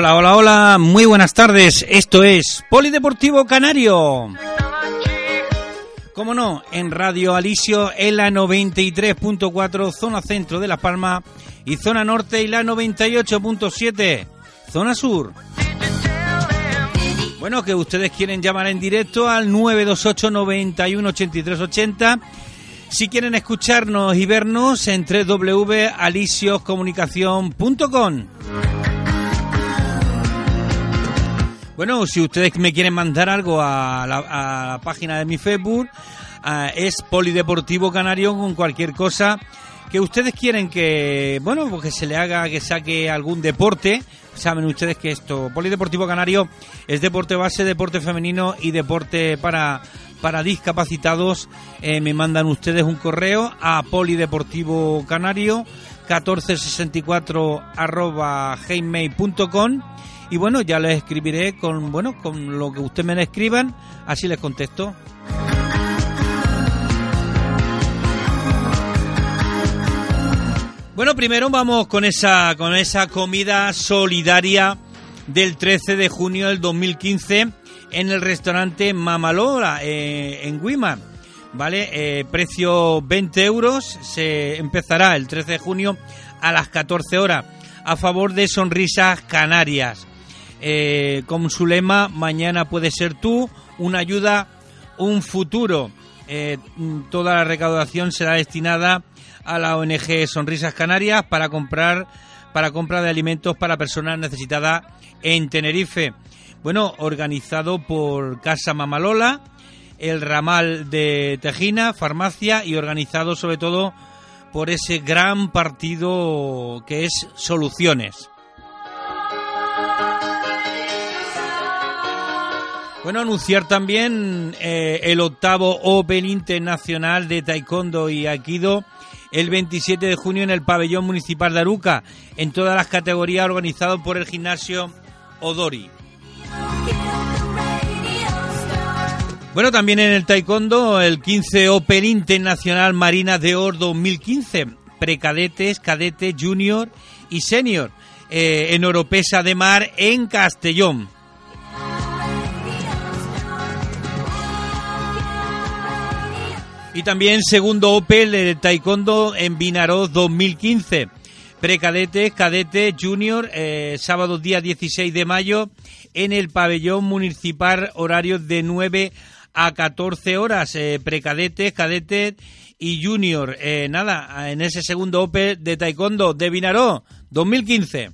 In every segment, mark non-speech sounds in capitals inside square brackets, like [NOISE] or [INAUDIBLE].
Hola, hola, hola, muy buenas tardes. Esto es Polideportivo Canario. Como no, en Radio Alisio en la 93.4, zona centro de La Palma, y zona norte y la 98.7, zona sur. Bueno, que ustedes quieren llamar en directo al 928 91 83 80. Si quieren escucharnos y vernos en www.alisioscomunicación.com. Bueno, si ustedes me quieren mandar algo a la, página de mi Facebook, es Polideportivo Canario con cualquier cosa que ustedes quieren que, bueno, pues que se le haga, que saque algún deporte. Saben ustedes que esto, Polideportivo Canario, es deporte base, deporte femenino y deporte para, para discapacitados. Eh, me mandan ustedes un correo a Polideportivo Canario 1464 arroba y bueno, ya les escribiré con, bueno, con lo que ustedes me escriban, así les contesto. Bueno, primero vamos con esa, con esa comida solidaria del 13 de junio del 2015 en el restaurante Mamalora eh, en Guima. ¿Vale? Eh, precio 20 euros. Se empezará el 13 de junio a las 14 horas a favor de Sonrisas Canarias eh, con su lema Mañana puede ser tú, una ayuda, un futuro. Eh, toda la recaudación será destinada a la ONG Sonrisas Canarias para comprar para compra de alimentos para personas necesitadas en Tenerife. Bueno, organizado por Casa Mamalola, el ramal de Tejina, farmacia y organizado sobre todo por ese gran partido que es Soluciones. Bueno, anunciar también eh, el octavo Open Internacional de Taekwondo y Aikido el 27 de junio en el pabellón municipal de Aruca, en todas las categorías organizado por el gimnasio Odori. Bueno, también en el Taekwondo, el 15 Open Internacional Marina de Oro 2015, precadetes, cadete, junior y senior, eh, en Oropesa de Mar, en Castellón. Y también segundo Opel de Taekwondo en Vinaroz 2015. Precadete, cadete, junior, eh, sábado día 16 de mayo en el pabellón municipal horario de 9 a 14 horas. Eh, precadete, cadete y junior. Eh, nada, en ese segundo Opel de Taekwondo de Vinaroz 2015.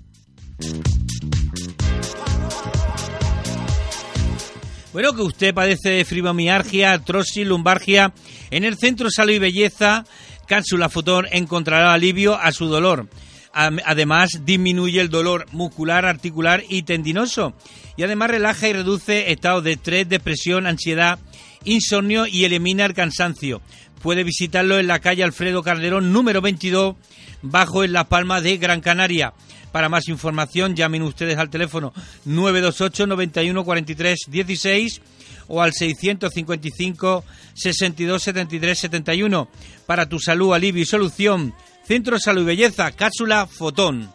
Bueno, que usted padece de fibromialgia, artrosis, lumbargia, en el Centro Salud y Belleza, Cápsula Fotón encontrará alivio a su dolor. Además, disminuye el dolor muscular, articular y tendinoso. Y además relaja y reduce estados de estrés, depresión, ansiedad, insomnio y elimina el cansancio. Puede visitarlo en la calle Alfredo Calderón, número 22, bajo en La Palma de Gran Canaria. Para más información, llamen ustedes al teléfono 928 91 43 16 o al 655 62 73 71. Para tu salud, alivio y solución, Centro Salud y Belleza, Cápsula Fotón.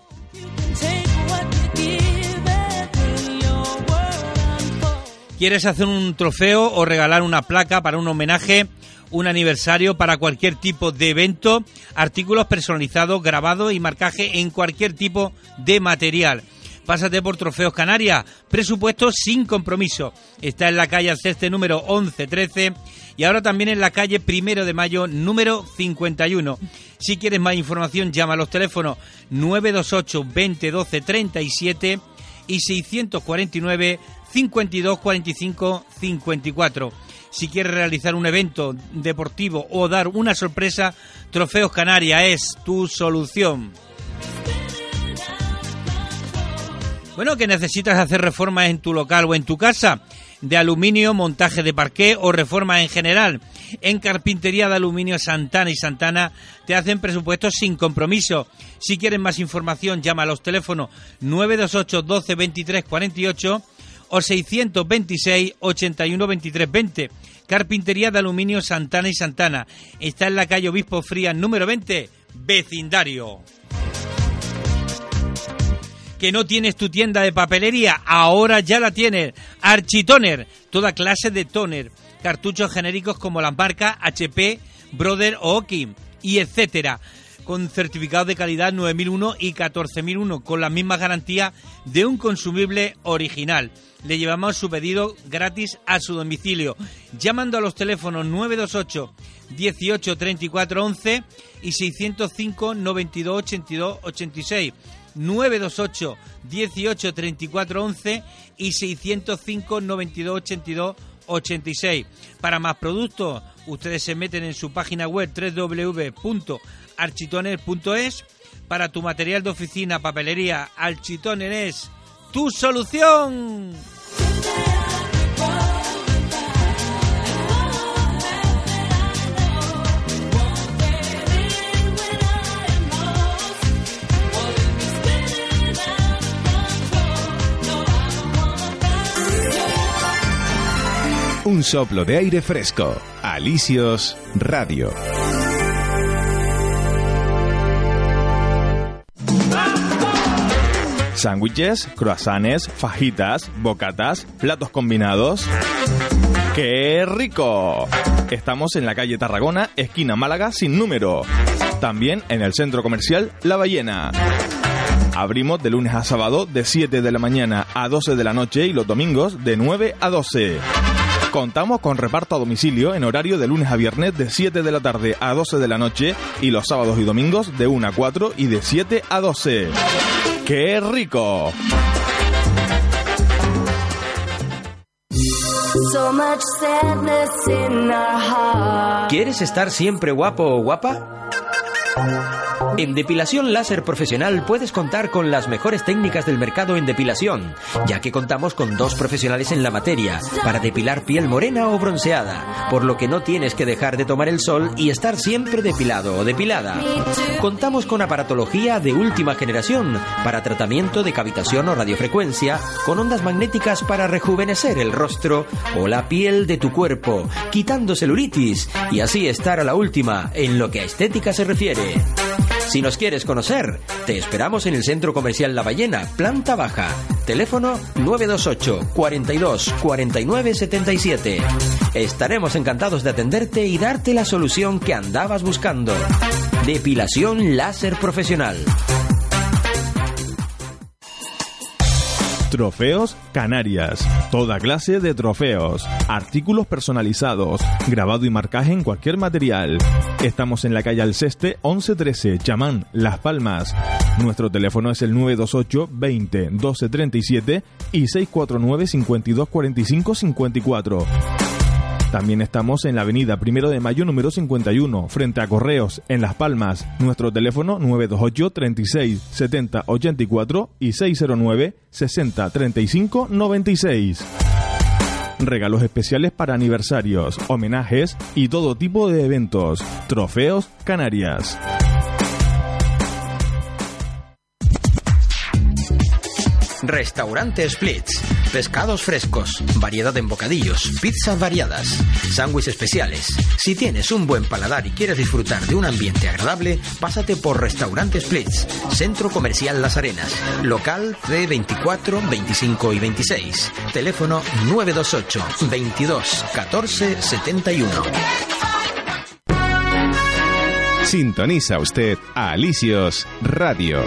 ¿Quieres hacer un trofeo o regalar una placa para un homenaje? un aniversario para cualquier tipo de evento, artículos personalizados, grabados y marcaje en cualquier tipo de material. Pásate por Trofeos Canarias, presupuesto sin compromiso. Está en la calle Alceste número 1113 y ahora también en la calle Primero de Mayo número 51. Si quieres más información, llama a los teléfonos 928 2012 37 y 649 52 45 54. Si quieres realizar un evento deportivo o dar una sorpresa, Trofeos Canarias es tu solución. Bueno, que necesitas hacer reformas en tu local o en tu casa, de aluminio, montaje de parqué o reformas en general. En Carpintería de Aluminio Santana y Santana te hacen presupuestos sin compromiso. Si quieres más información, llama a los teléfonos 928 12 23 48 o 626 81 23 20. Carpintería de Aluminio Santana y Santana. Está en la calle Obispo Fría número 20, vecindario. que no tienes tu tienda de papelería, ahora ya la tienes. Architoner, toda clase de toner, cartuchos genéricos como las marcas HP, Brother o Oki y etcétera con certificados de calidad 9001 y 14001 con las mismas garantías de un consumible original. Le llevamos su pedido gratis a su domicilio llamando a los teléfonos 928 18 34 11 y 605 92 82 86. 928 18 34 11 y 605 92 82 86. Para más productos, ustedes se meten en su página web www.architoner.es. Para tu material de oficina, papelería, Architoner es tu solución. Un soplo de aire fresco. Alicios Radio. Sándwiches, croissants, fajitas, bocatas, platos combinados. ¡Qué rico! Estamos en la calle Tarragona, esquina Málaga sin número. También en el centro comercial La Ballena. Abrimos de lunes a sábado de 7 de la mañana a 12 de la noche y los domingos de 9 a 12. Contamos con reparto a domicilio en horario de lunes a viernes de 7 de la tarde a 12 de la noche y los sábados y domingos de 1 a 4 y de 7 a 12. ¡Qué rico! ¿Quieres estar siempre guapo o guapa? En depilación láser profesional puedes contar con las mejores técnicas del mercado en depilación, ya que contamos con dos profesionales en la materia para depilar piel morena o bronceada, por lo que no tienes que dejar de tomar el sol y estar siempre depilado o depilada. Contamos con aparatología de última generación para tratamiento de cavitación o radiofrecuencia, con ondas magnéticas para rejuvenecer el rostro o la piel de tu cuerpo, quitando celulitis y así estar a la última en lo que a estética se refiere. Si nos quieres conocer, te esperamos en el Centro Comercial La Ballena, planta baja. Teléfono 928 42 49 77. Estaremos encantados de atenderte y darte la solución que andabas buscando. Depilación láser profesional. Trofeos Canarias. Toda clase de trofeos. Artículos personalizados. Grabado y marcaje en cualquier material. Estamos en la calle Alceste 1113, Chamán, Las Palmas. Nuestro teléfono es el 928 20 12 37 y 649 52 45 54. También estamos en la avenida Primero de Mayo número 51, frente a Correos, en Las Palmas. Nuestro teléfono 928 36 70 84 y 609 60 35 96. Regalos especiales para aniversarios, homenajes y todo tipo de eventos. Trofeos Canarias. Restaurante Splits. Pescados frescos, variedad en bocadillos, pizzas variadas, sándwiches especiales. Si tienes un buen paladar y quieres disfrutar de un ambiente agradable, pásate por Restaurante Splits, Centro Comercial Las Arenas, local C24, 25 y 26. Teléfono 928 22 14 71. Sintoniza usted a Alicios Radio.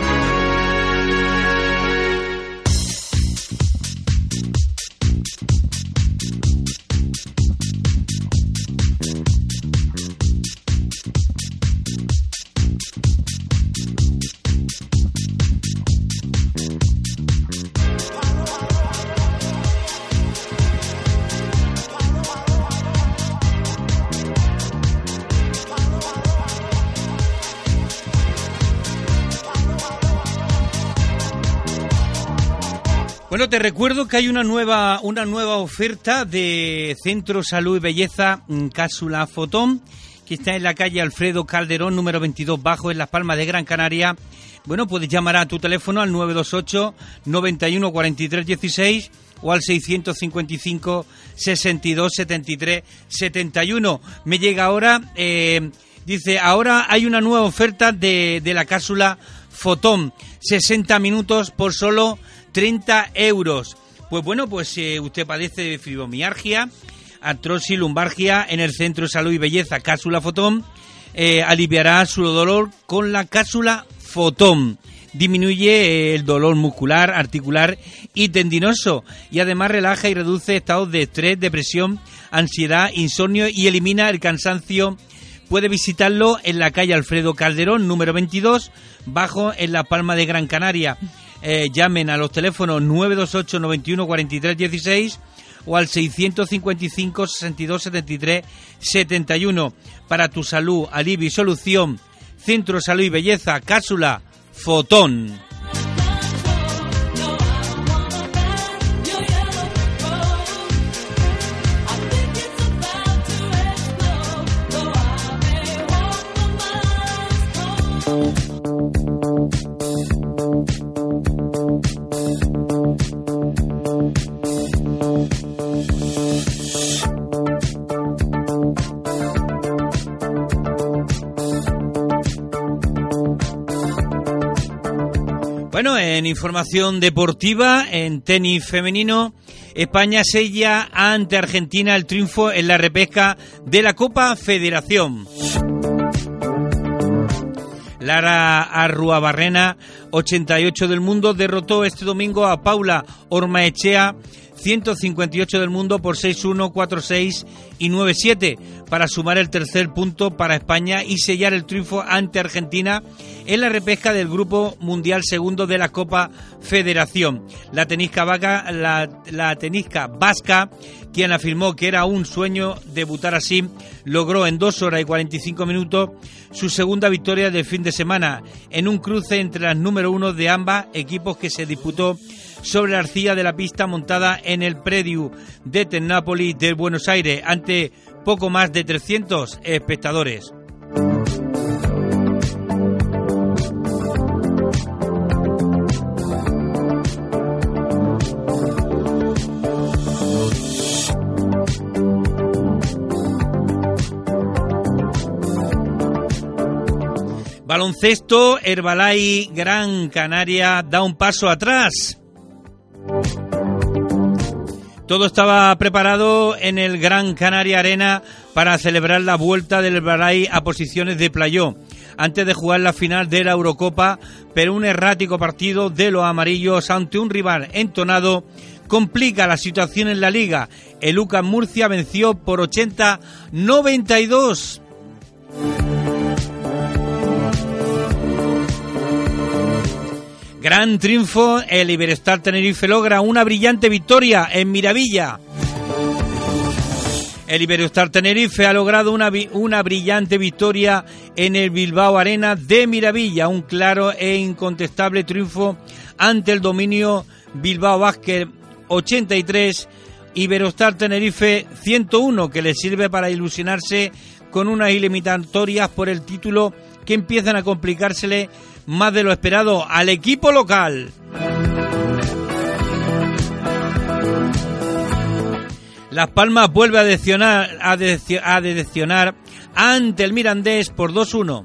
Te recuerdo que hay una nueva, una nueva oferta de Centro Salud y Belleza mm, Cápsula Fotón, que está en la calle Alfredo Calderón, número 22 Bajo, en Las Palmas de Gran Canaria. Bueno, puedes llamar a tu teléfono al 928 91 43 16 o al 655 62 73 71. Me llega ahora eh, Dice, ahora hay una nueva oferta de, de la cápsula Fotón, 60 minutos por solo 30 euros. Pues bueno, pues si usted padece de fibromialgia, artrosis lumbargia en el Centro de Salud y Belleza Cápsula Fotón, eh, aliviará su dolor con la cápsula Fotón. Disminuye eh, el dolor muscular, articular y tendinoso y además relaja y reduce estados de estrés, depresión, ansiedad, insomnio y elimina el cansancio. Puede visitarlo en la calle Alfredo Calderón, número 22, bajo en La Palma de Gran Canaria. Eh, llamen a los teléfonos 928 91 43 16 o al 655 62 73 71 para tu salud, alivio y solución. Centro Salud y Belleza, Cápsula, Fotón. En información deportiva, en tenis femenino, España sella ante Argentina el triunfo en la repesca de la Copa Federación. Lara Arruabarrena, 88 del mundo, derrotó este domingo a Paula Ormaechea 158 del mundo por 6-1, 4-6 y 9-7 para sumar el tercer punto para España y sellar el triunfo ante Argentina en la repesca del Grupo Mundial Segundo de la Copa Federación. La tenisca, vaca, la, la tenisca vasca, quien afirmó que era un sueño debutar así, logró en 2 horas y 45 minutos su segunda victoria del fin de semana en un cruce entre las número uno de ambas equipos que se disputó sobre la arcilla de la pista montada en el predio de Ternápolis de Buenos Aires ante poco más de 300 espectadores. Baloncesto, Herbalay Gran Canaria da un paso atrás. Todo estaba preparado en el Gran Canaria Arena para celebrar la vuelta del Herbalay a posiciones de playó antes de jugar la final de la Eurocopa, pero un errático partido de los amarillos ante un rival entonado complica la situación en la liga. El Lucas Murcia venció por 80-92. Gran triunfo, el Iberestar Tenerife logra una brillante victoria en Miravilla. El Iberostar Tenerife ha logrado una, una, brillante victoria en el Bilbao Arena de Miravilla, un claro e incontestable triunfo ante el dominio Bilbao Vázquez 83, Iberostar Tenerife 101, que le sirve para ilusionarse con unas ilimitatorias por el título que empiezan a complicársele más de lo esperado al equipo local. Las Palmas vuelve a decepcionar, ante el Mirandés por 2-1.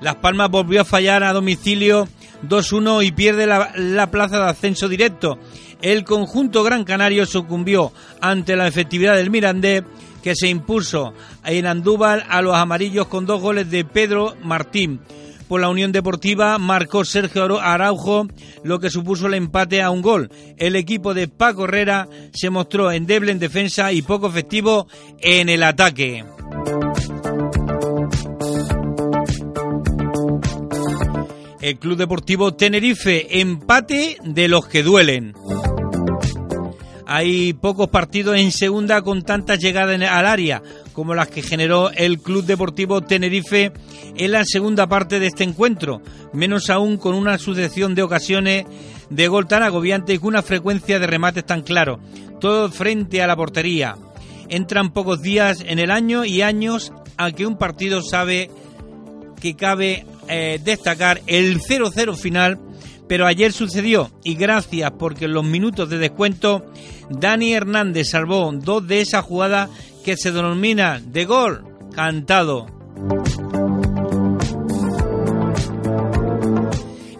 Las Palmas volvió a fallar a domicilio 2-1 y pierde la, la, plaza de ascenso directo. El conjunto gran canario sucumbió ante la efectividad del Mirandés que se impuso en Andúbal a los amarillos con dos goles de Pedro Martín. Por la Unión Deportiva marcó Sergio Araujo, lo que supuso el empate a un gol. El equipo de Paco Herrera se mostró endeble en defensa y poco efectivo en el ataque. El Club Deportivo Tenerife, empate de los que duelen. Hay pocos partidos en segunda con tantas llegadas al área como las que generó el Club Deportivo Tenerife en la segunda parte de este encuentro, menos aún con una sucesión de ocasiones de gol tan agobiante y con una frecuencia de remates tan claro, todo frente a la portería. Entran pocos días en el año y años a que un partido sabe que cabe eh, destacar el 0-0 final pero ayer sucedió y gracias porque en los minutos de descuento Dani Hernández salvó dos de esas jugadas que se denomina de gol cantado.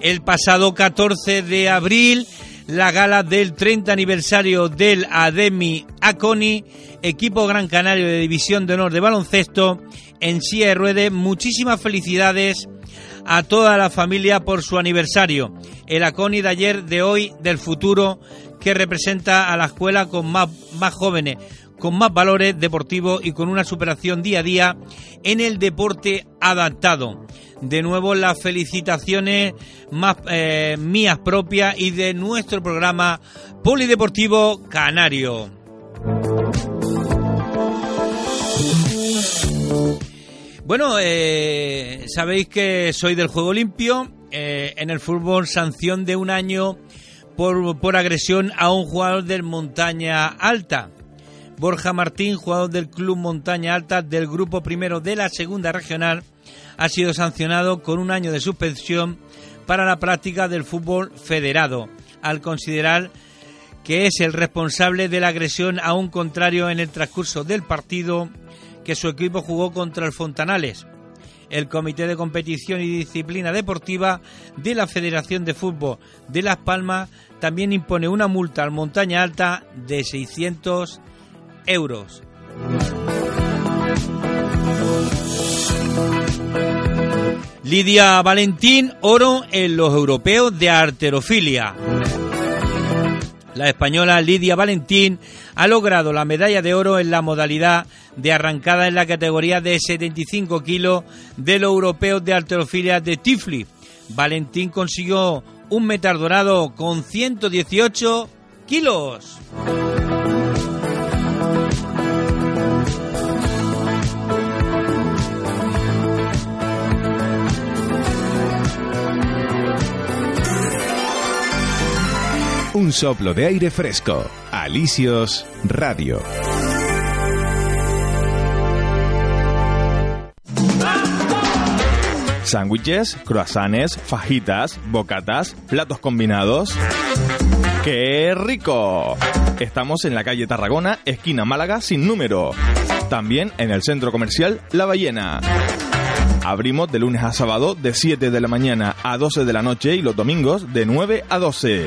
El pasado 14 de abril, la gala del 30 aniversario del Ademi Aconi, equipo Gran Canario de División de Honor de Baloncesto, en silla de. Muchísimas felicidades a toda la familia por su aniversario. El Aconi de ayer, de hoy, del futuro, que representa a la escuela con más, más jóvenes, con más valores deportivos y con una superación día a día en el deporte adaptado. De nuevo las felicitaciones más eh, mías propias y de nuestro programa Polideportivo Canario. Bueno, eh, sabéis que soy del juego limpio. Eh, en el fútbol, sanción de un año por, por agresión a un jugador del Montaña Alta. Borja Martín, jugador del Club Montaña Alta del Grupo Primero de la Segunda Regional, ha sido sancionado con un año de suspensión para la práctica del fútbol federado, al considerar que es el responsable de la agresión a un contrario en el transcurso del partido que su equipo jugó contra el Fontanales. El Comité de Competición y Disciplina Deportiva de la Federación de Fútbol de Las Palmas también impone una multa al Montaña Alta de 600 euros. Lidia Valentín, oro en los europeos de arterofilia. La española Lidia Valentín ha logrado la medalla de oro en la modalidad de arrancada en la categoría de 75 kilos de los europeos de arterofilia de Tifli. Valentín consiguió un metal dorado con 118 kilos. Un soplo de aire fresco. Alicios Radio. Sándwiches, croissants, fajitas, bocatas, platos combinados. ¡Qué rico! Estamos en la calle Tarragona, esquina Málaga, sin número. También en el centro comercial La Ballena. Abrimos de lunes a sábado de 7 de la mañana a 12 de la noche y los domingos de 9 a 12.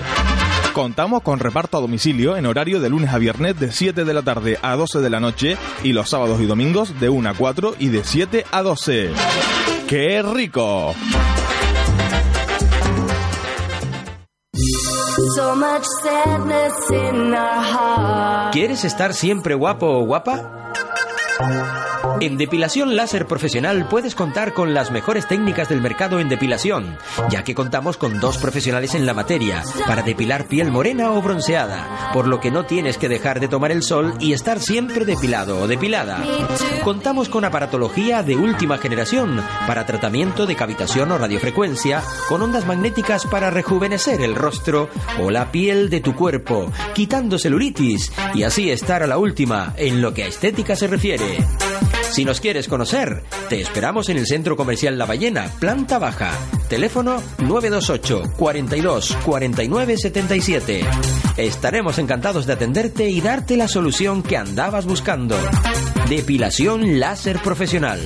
Contamos con reparto a domicilio en horario de lunes a viernes de 7 de la tarde a 12 de la noche y los sábados y domingos de 1 a 4 y de 7 a 12. ¡Qué rico! ¿Quieres estar siempre guapo o guapa? En depilación láser profesional puedes contar con las mejores técnicas del mercado en depilación, ya que contamos con dos profesionales en la materia para depilar piel morena o bronceada, por lo que no tienes que dejar de tomar el sol y estar siempre depilado o depilada. Contamos con aparatología de última generación para tratamiento de cavitación o radiofrecuencia, con ondas magnéticas para rejuvenecer el rostro o la piel de tu cuerpo, quitando celulitis y así estar a la última en lo que a estética se refiere. Si nos quieres conocer, te esperamos en el Centro Comercial La Ballena, planta baja. Teléfono 928 42 49 77. Estaremos encantados de atenderte y darte la solución que andabas buscando. Depilación láser profesional.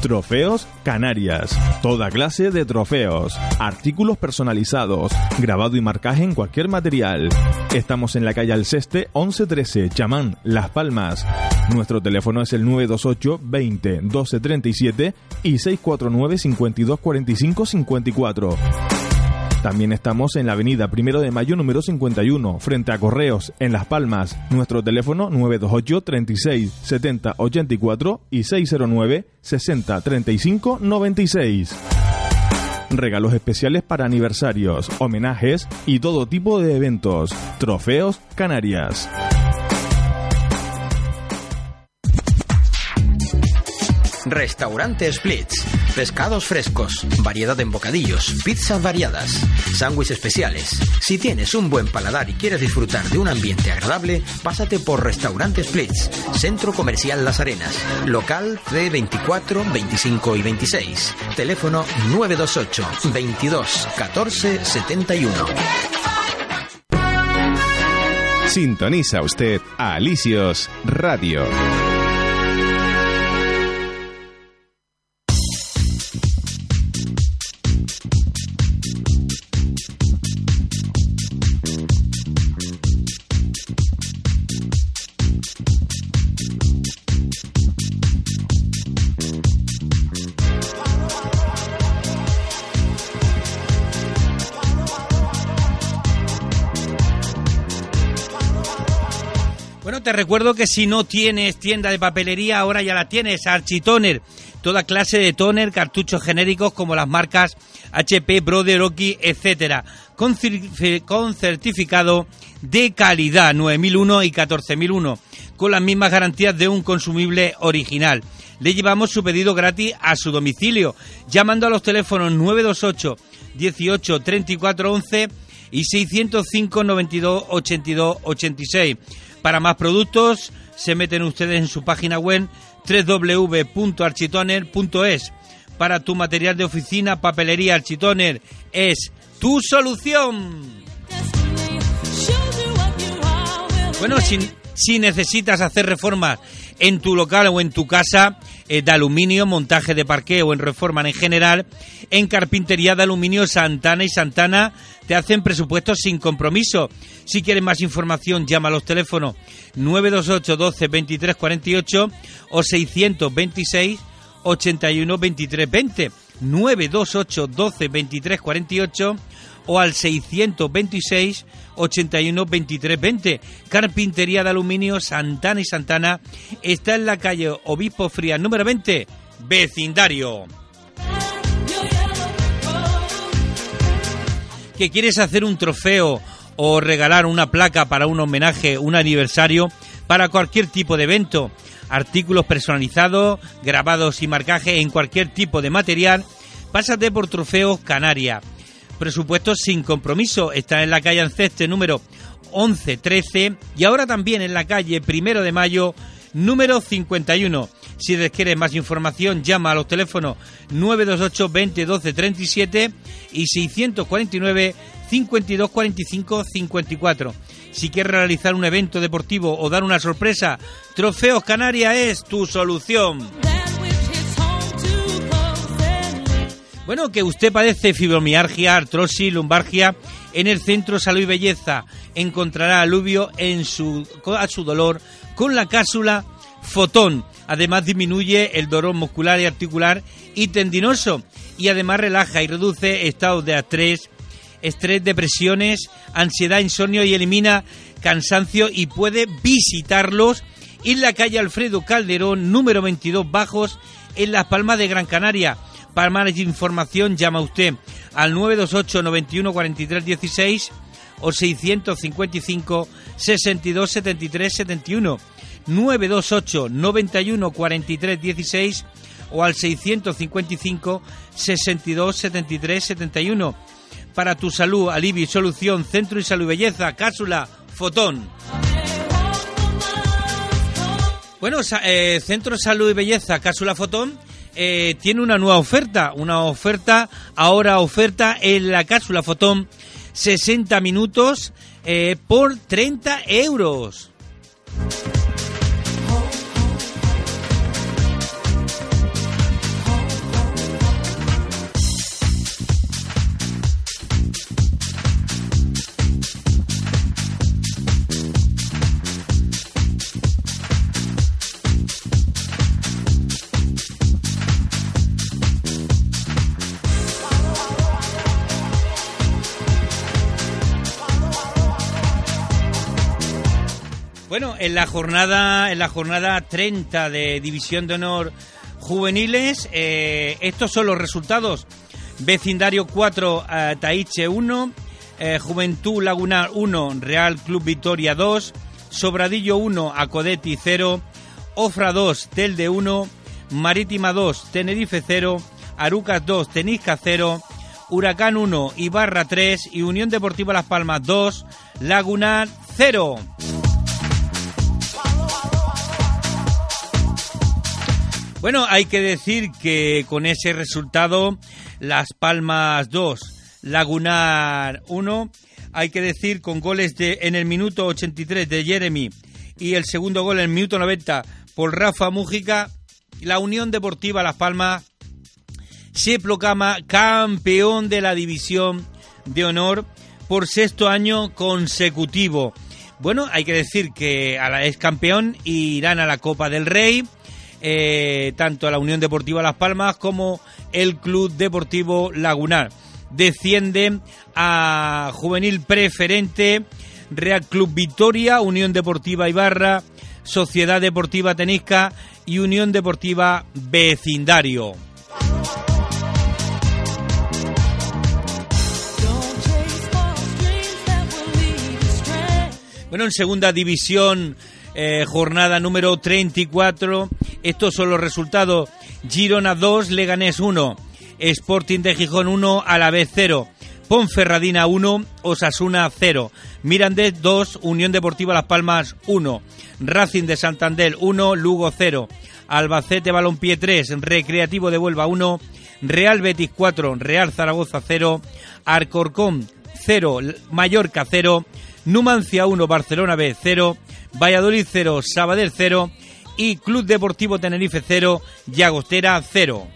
Trofeos Canarias. Toda clase de trofeos, artículos personalizados, grabado y marcaje en cualquier material. Estamos en la calle Alceste 1113, Chamán, Las Palmas. Nuestro teléfono es el 928 20 12 37 y 649 52 45 54. También estamos en la avenida Primero de Mayo número 51, frente a Correos, en Las Palmas. Nuestro teléfono 928 36 70 84 y 609 60 35 96. Regalos especiales para aniversarios, homenajes y todo tipo de eventos. Trofeos Canarias. Restaurante Splits. Pescados frescos, variedad en bocadillos, pizzas variadas, sándwiches especiales. Si tienes un buen paladar y quieres disfrutar de un ambiente agradable, pásate por Restaurante Splits, Centro Comercial Las Arenas, local C24, 25 y 26. Teléfono 928 22 14 71. Sintoniza usted a Alicios Radio. Recuerdo que si no tienes tienda de papelería, ahora ya la tienes, Architoner. Toda clase de toner, cartuchos genéricos como las marcas HP, Brother, Oki, etcétera, con, con certificado de calidad 9001 y 14001, con las mismas garantías de un consumible original. Le llevamos su pedido gratis a su domicilio, llamando a los teléfonos 928 18 34 11 y 605 92 82 86. Para más productos, se meten ustedes en su página web www.architoner.es. Para tu material de oficina, papelería Architoner es tu solución. Bueno, si, si necesitas hacer reformas en tu local o en tu casa de aluminio, montaje de parqueo en reforma en general, en Carpintería de Aluminio Santana y Santana te hacen presupuestos sin compromiso. Si quieres más información, llama a los teléfonos 928 12 23 48 o 626 81 23 20. 928 12 23 48 o al 626 81 23 20. Carpintería de Aluminio Santana y Santana está en la calle Obispo Frías número 20, vecindario. ¿Que quieres hacer un trofeo o regalar una placa para un homenaje, un aniversario, para cualquier tipo de evento? Artículos personalizados, grabados y marcaje en cualquier tipo de material. Pásate por Trofeos Canaria Presupuesto sin compromiso. Está en la calle Anceste número 1113 y ahora también en la calle Primero de Mayo número 51. Si quieres más información, llama a los teléfonos 928 20 12 37 y 649 52 45 54. Si quieres realizar un evento deportivo o dar una sorpresa, Trofeos Canarias es tu solución. Bueno, que usted padece fibromialgia, artrosis, lumbargia, en el Centro Salud y Belleza encontrará alivio en su, a su dolor con la cápsula Fotón. Además disminuye el dolor muscular y articular y tendinoso. Y además relaja y reduce estados de estrés, estrés, depresiones, ansiedad, insomnio y elimina cansancio y puede visitarlos en la calle Alfredo Calderón número 22 Bajos en Las Palmas de Gran Canaria para más información llama usted al 928 91 43 16 o 655 62 73 71 928 91 43 16 o al 655 62 73 71 para tu salud, alivio y solución, Centro y Salud y Belleza, Cápsula, Fotón. Bueno, eh, Centro Salud y Belleza, Cápsula Fotón eh, tiene una nueva oferta, una oferta, ahora oferta en la cápsula Fotón, 60 minutos eh, por 30 euros. En la jornada, en la jornada 30 de División de Honor Juveniles, eh, estos son los resultados. Vecindario 4, eh, Taiche 1, eh, Juventud Lagunar 1, Real Club Victoria 2, Sobradillo 1, Acodeti 0, Ofra 2, Telde 1, Marítima 2, Tenerife 0, Arucas 2, Tenisca 0, Huracán 1, Ibarra 3 y Unión Deportiva Las Palmas 2, Lagunar 0. Bueno, hay que decir que con ese resultado, Las Palmas 2, Lagunar 1, hay que decir, con goles de, en el minuto 83 de Jeremy y el segundo gol en el minuto 90 por Rafa Mújica, la Unión Deportiva Las Palmas se proclama campeón de la división de honor por sexto año consecutivo. Bueno, hay que decir que a es campeón irán a la Copa del Rey, eh, tanto la Unión Deportiva Las Palmas como el Club Deportivo Lagunar. Descienden a Juvenil Preferente, Real Club Victoria, Unión Deportiva Ibarra, Sociedad Deportiva Tenisca y Unión Deportiva Vecindario. Bueno, en segunda división, eh, jornada número 34. Estos son los resultados. Girona 2, Leganés 1, Sporting de Gijón 1, Alavés 0, Ponferradina 1, Osasuna 0, Mirandés 2, Unión Deportiva Las Palmas 1, Racing de Santander 1, Lugo 0, Albacete Balompié 3, Recreativo de Huelva 1, Real Betis 4, Real Zaragoza 0, Arcorcón 0, Mallorca 0, Numancia 1, Barcelona B 0, Valladolid 0, Sabadell 0 y Club Deportivo Tenerife 0, Llagostera 0.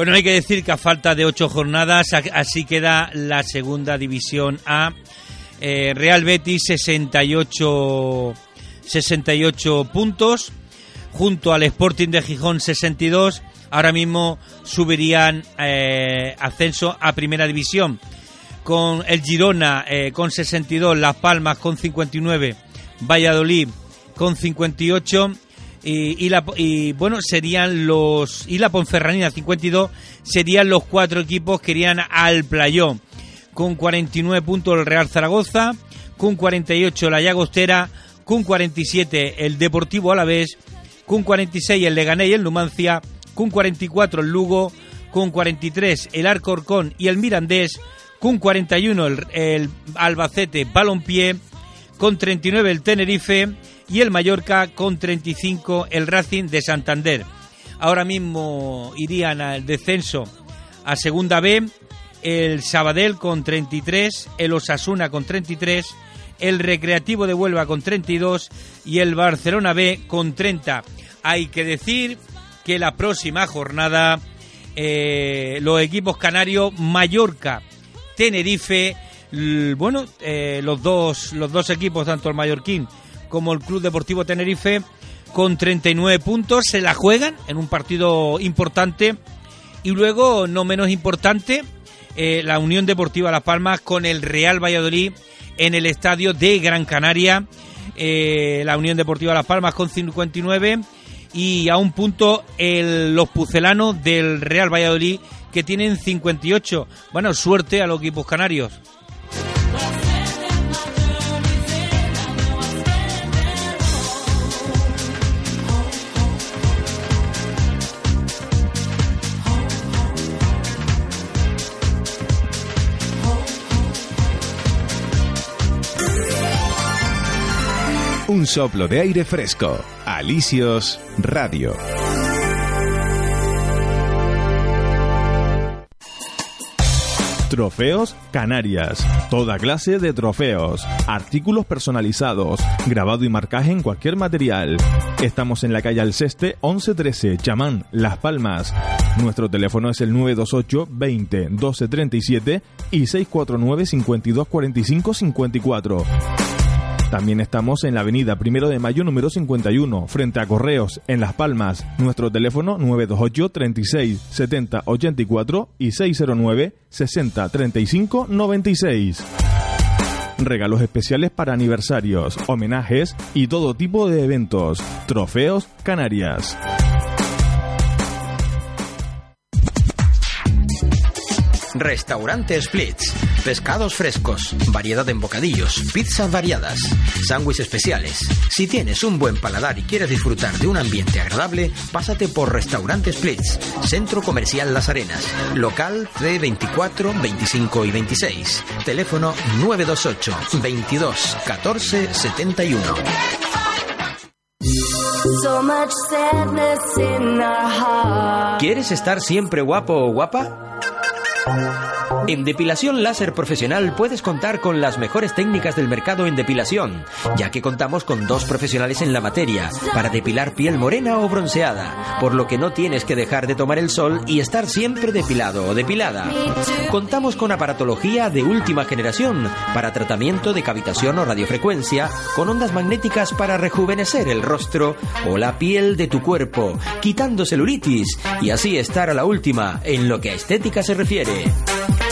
Bueno, hay que decir que a falta de ocho jornadas, así queda la segunda división A. Eh, Real Betis 68, 68 puntos, junto al Sporting de Gijón 62, ahora mismo subirían eh, ascenso a Primera División. Con el Girona eh, con 62, Las Palmas con 59, Valladolid con 58 y, la, y bueno, serían los y la Ponferranina 52 serían los cuatro equipos que irían al playón. Con 49 puntos el Real Zaragoza, con 48 la Llagostera, con 47 el Deportivo Alavés con 46 el Leganés y el Numancia, con 44 el Lugo, con 43 el Arcorcón y el Mirandés, con 41 el, el Albacete Balompié, con 39 el Tenerife. Y el Mallorca con 35 el Racing de Santander. Ahora mismo irían al descenso a Segunda B el Sabadell con 33, el Osasuna con 33, el Recreativo de Huelva con 32 y el Barcelona B con 30. Hay que decir que la próxima jornada eh, los equipos canarios Mallorca, Tenerife, bueno, eh, los dos los dos equipos, tanto el Mallorquín como el Club Deportivo Tenerife, con 39 puntos, se la juegan en un partido importante. Y luego, no menos importante, eh, la Unión Deportiva Las Palmas con el Real Valladolid en el estadio de Gran Canaria. La Unión Deportiva Las Palmas con 59 y a un punto el, los pucelanos del Real Valladolid que tienen 58. Bueno, suerte a los equipos canarios. Un soplo de aire fresco. Alicios Radio. Trofeos Canarias. Toda clase de trofeos, artículos personalizados, grabado y marcaje en cualquier material. Estamos en la calle Alceste 1113, Chamán, Las Palmas. Nuestro teléfono es el 928 20 12 37 y 649 52 45 54. También estamos en la avenida Primero de Mayo número 51, frente a Correos, en Las Palmas. Nuestro teléfono 928 36 70 84 y 609 60 35 96. Regalos especiales para aniversarios, homenajes y todo tipo de eventos. Trofeos Canarias. Restaurante Splits. Pescados frescos, variedad en bocadillos, pizzas variadas, sándwiches especiales. Si tienes un buen paladar y quieres disfrutar de un ambiente agradable, pásate por Restaurante Splits, Centro Comercial Las Arenas, local C24, 25 y 26. Teléfono 928 22 14 71. ¿Quieres estar siempre guapo o guapa? En depilación láser profesional puedes contar con las mejores técnicas del mercado en depilación, ya que contamos con dos profesionales en la materia para depilar piel morena o bronceada, por lo que no tienes que dejar de tomar el sol y estar siempre depilado o depilada. Contamos con aparatología de última generación para tratamiento de cavitación o radiofrecuencia, con ondas magnéticas para rejuvenecer el rostro o la piel de tu cuerpo, quitando celulitis y así estar a la última en lo que a estética se refiere.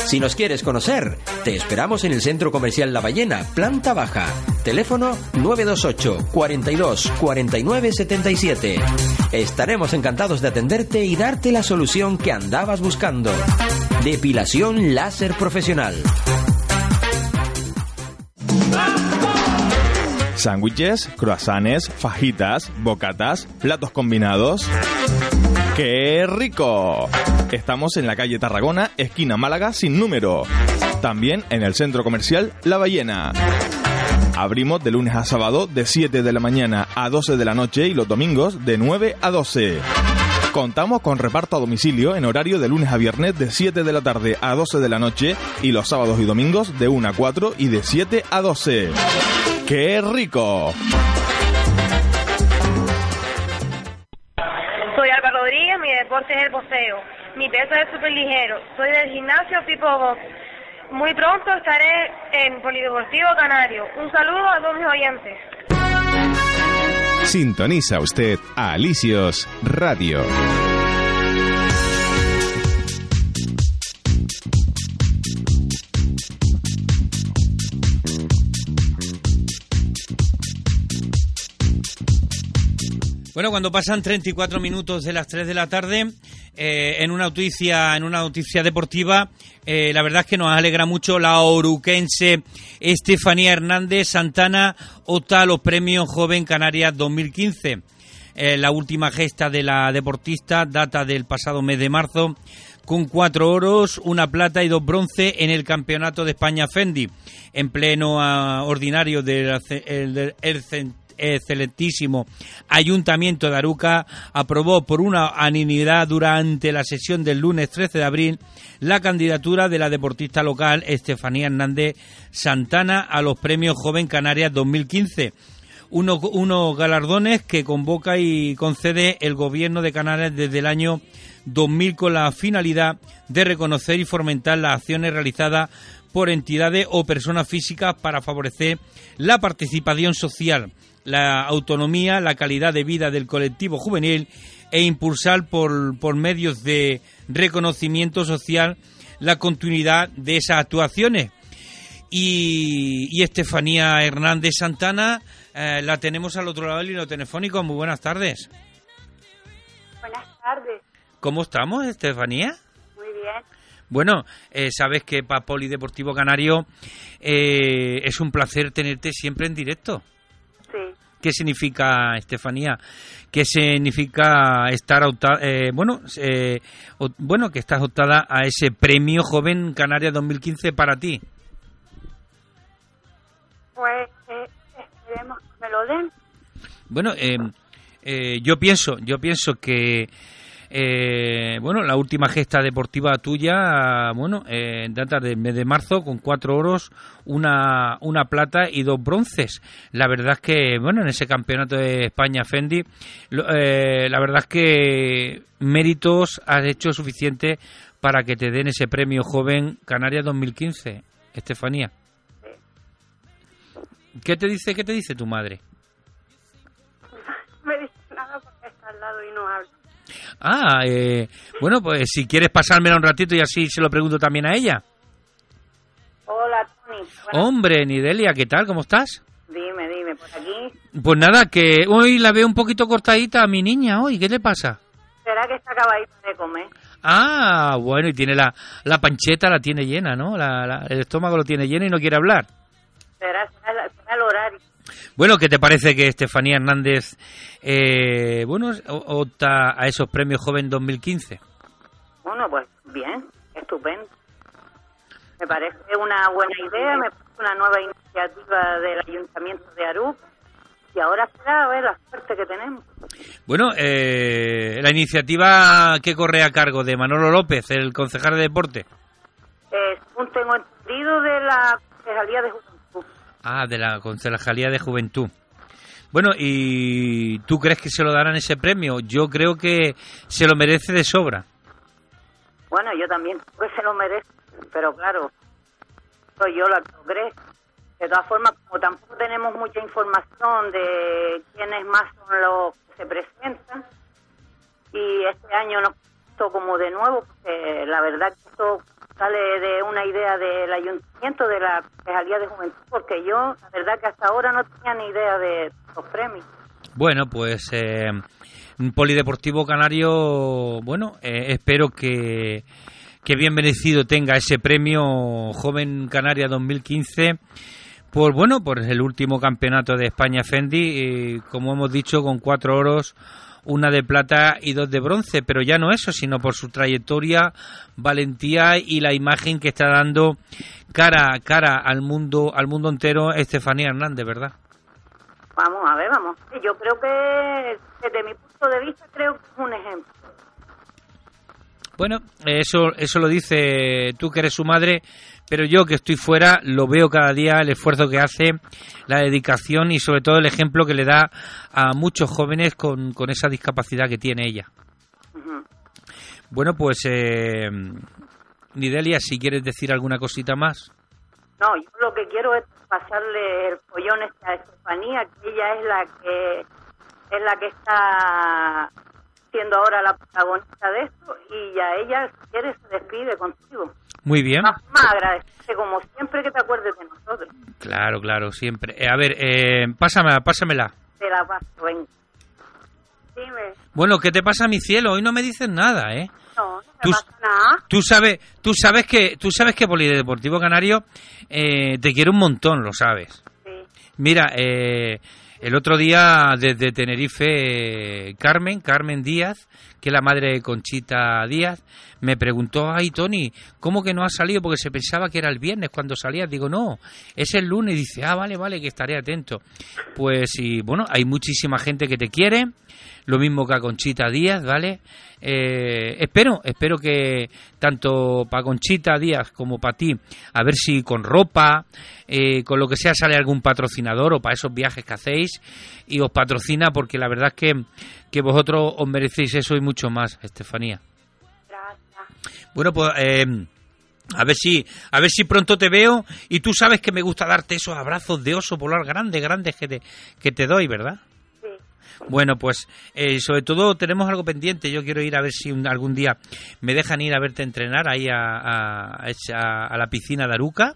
Si nos quieres conocer, te esperamos en el Centro Comercial La Ballena, planta baja. Teléfono 928 42 49 77. Estaremos encantados de atenderte y darte la solución que andabas buscando. Depilación láser profesional. Sándwiches, croissants, fajitas, bocatas, platos combinados. ¡Qué rico! Estamos en la calle Tarragona, esquina Málaga, sin número. También en el centro comercial La Ballena. Abrimos de lunes a sábado de 7 de la mañana a 12 de la noche y los domingos de 9 a 12. Contamos con reparto a domicilio en horario de lunes a viernes de 7 de la tarde a 12 de la noche y los sábados y domingos de 1 a 4 y de 7 a 12. ¡Qué rico! Deporte es el boxeo. Mi peso es súper ligero. Soy del gimnasio Pipo Box. Muy pronto estaré en Polideportivo Canario. Un saludo a todos mis oyentes. Sintoniza usted a Alicios Radio. Bueno, cuando pasan 34 minutos de las 3 de la tarde, eh, en una noticia, en una noticia deportiva, eh, la verdad es que nos alegra mucho la oruquense Estefanía Hernández Santana opta a los premios Joven Canarias 2015. Eh, la última gesta de la deportista data del pasado mes de marzo con cuatro oros, una plata y dos bronce en el Campeonato de España Fendi, en pleno ah, ordinario del, del, excelentísimo Ayuntamiento de Aruca aprobó por una unanimidad durante la sesión del lunes 13 de abril la candidatura de la deportista local Estefanía Hernández Santana a los Premios Joven Canarias 2015 unos, unos galardones que convoca y concede el Gobierno de Canarias desde el año 2000 con la finalidad de reconocer y fomentar las acciones realizadas por entidades o personas físicas para favorecer la participación social, la autonomía, la calidad de vida del colectivo juvenil e impulsar por, por medios de reconocimiento social la continuidad de esas actuaciones. Y, Estefanía Hernández Santana eh, la tenemos al otro lado del hilo telefónico. Muy buenas tardes. Buenas tardes. ¿Cómo estamos, Estefanía? Muy bien. Bueno, eh, sabes que para Polideportivo Canario eh, es un placer tenerte siempre en directo. ¿Qué significa, Estefanía? ¿Qué significa estar eh, bueno, eh, bueno, que estás optada a ese premio Joven Canaria 2015 para ti? Pues eh, esperemos que me lo den. Bueno, eh, yo pienso, yo pienso que eh, bueno, la última gesta deportiva tuya, bueno, eh, data del mes de marzo con cuatro oros, una, una plata y dos bronces. La verdad es que, bueno, en ese campeonato de España Fendi, eh, la verdad es que méritos has hecho suficiente para que te den ese premio joven Canarias 2015, Estefanía. ¿Qué te dice, qué te dice tu madre? [LAUGHS] Me dice nada porque está al lado y no habla. Ah, eh, bueno, pues si quieres pasármela un ratito y así se lo pregunto también a ella. Hola, Tony. Hombre, Nidelia, ¿qué tal? ¿Cómo estás? Dime, dime, por aquí. Pues nada, que hoy la veo un poquito cortadita a mi niña hoy. ¿Qué le pasa? ¿Será que está acabadita de comer? Ah, bueno, y tiene la, la pancheta, la tiene llena, ¿no? La, el estómago lo tiene lleno y no quiere hablar. Será, será, será el horario. Bueno, ¿qué te parece que Estefanía Hernández, eh, bueno, opta a esos premios Joven 2015? Bueno, pues bien, estupendo. Me parece una buena idea, me parece una nueva iniciativa del Ayuntamiento de Arup y ahora será a ver la suerte que tenemos. Bueno, eh, la iniciativa que corre a cargo de Manolo López, el concejal de deporte. Eh, según tengo entendido de la Concejalía de Juventud. Ah, de la Concejalía de Juventud. Bueno, ¿y tú crees que se lo darán ese premio? Yo creo que se lo merece de sobra. Bueno, yo también creo que se lo merece, pero claro, yo lo cree. De todas formas, como tampoco tenemos mucha información de quiénes más son los que se presentan, y este año nos como de nuevo, porque la verdad que esto sale de una idea del ayuntamiento, de la Concejalía de Juventud, porque yo, la verdad que hasta ahora no tenía ni idea de los premios. Bueno, pues eh, Polideportivo Canario, bueno, eh, espero que, que bien merecido tenga ese premio Joven Canaria 2015 por bueno, por el último campeonato de España Fendi, y, como hemos dicho, con cuatro oros, una de plata y dos de bronce, pero ya no eso, sino por su trayectoria, valentía y la imagen que está dando cara a cara al mundo, al mundo entero Estefanía Hernández, ¿verdad? Vamos a ver, vamos. Yo creo que, desde mi punto de vista, creo que es un ejemplo. Bueno, eso, eso lo dice tú que eres su madre, pero yo que estoy fuera lo veo cada día el esfuerzo que hace, la dedicación y sobre todo el ejemplo que le da a muchos jóvenes con, con esa discapacidad que tiene ella. Bueno, pues eh, Nidelia, si quieres decir alguna cosita más. No, yo lo que quiero es pasarle el pollón este a Estefanía, que ella es la que es la que está siendo ahora la protagonista de esto y ya ella, si quiere, se despide contigo. Muy bien. Más, más agradecerte, como siempre, que te acuerdes de nosotros. Claro, claro, siempre. Eh, a ver, eh, pásamela, pásamela. Te la paso, venga. Dime. Bueno, ¿qué te pasa, mi cielo? Hoy no me dices nada, ¿eh? No, no me Tú- pasa nada. Tú sabes, tú sabes que, tú sabes que Polideportivo Canario eh, te quiere un montón, lo sabes. Sí. Mira, eh, el otro día desde Tenerife, eh, Carmen, Carmen Díaz, que la madre de Conchita Díaz, me preguntó, ay Tony, ¿cómo que no has salido? Porque se pensaba que era el viernes cuando salías. Digo, no, es el lunes. Dice, ah, vale, vale, que estaré atento. Pues y bueno, hay muchísima gente que te quiere, lo mismo que a Conchita Díaz, ¿vale? Eh, espero, espero que tanto para Conchita Díaz como para ti, a ver si con ropa, eh, con lo que sea sale algún patrocinador o para esos viajes que hacéis y os patrocina porque la verdad es que, que vosotros os merecéis eso y mucho más, Estefanía. Gracias. Bueno, pues eh, a ver si a ver si pronto te veo y tú sabes que me gusta darte esos abrazos de oso polar grandes, grandes que te, que te doy, ¿verdad? Sí. Bueno, pues eh, sobre todo tenemos algo pendiente. Yo quiero ir a ver si un- algún día me dejan ir a verte entrenar ahí a, a- a esa- a la piscina de Aruca,